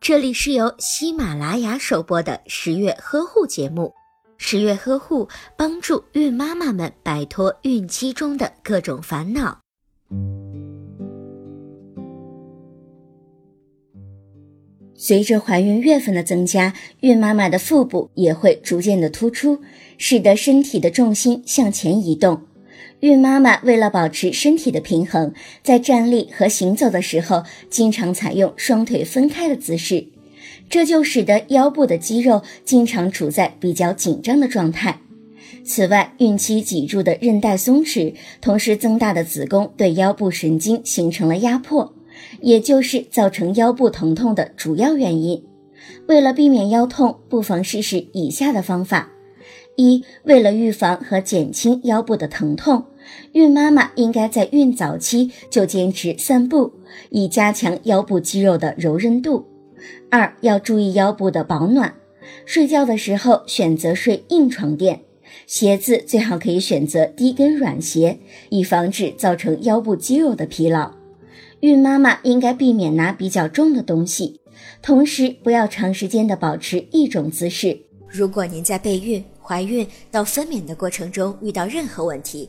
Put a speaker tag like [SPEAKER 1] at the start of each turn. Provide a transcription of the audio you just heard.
[SPEAKER 1] 这里是由喜马拉雅首播的十月呵护节目。十月呵护帮助孕妈妈们摆脱孕期中的各种烦恼。随着怀孕月份的增加，孕妈妈的腹部也会逐渐的突出，使得身体的重心向前移动。孕妈妈为了保持身体的平衡，在站立和行走的时候，经常采用双腿分开的姿势，这就使得腰部的肌肉经常处在比较紧张的状态。此外，孕期脊柱的韧带松弛，同时增大的子宫对腰部神经形成了压迫，也就是造成腰部疼痛的主要原因。为了避免腰痛，不妨试试以下的方法。一，为了预防和减轻腰部的疼痛，孕妈妈应该在孕早期就坚持散步，以加强腰部肌肉的柔韧度。二，要注意腰部的保暖，睡觉的时候选择睡硬床垫，鞋子最好可以选择低跟软鞋，以防止造成腰部肌肉的疲劳。孕妈妈应该避免拿比较重的东西，同时不要长时间的保持一种姿势。如果您在备孕、怀孕到分娩的过程中遇到任何问题，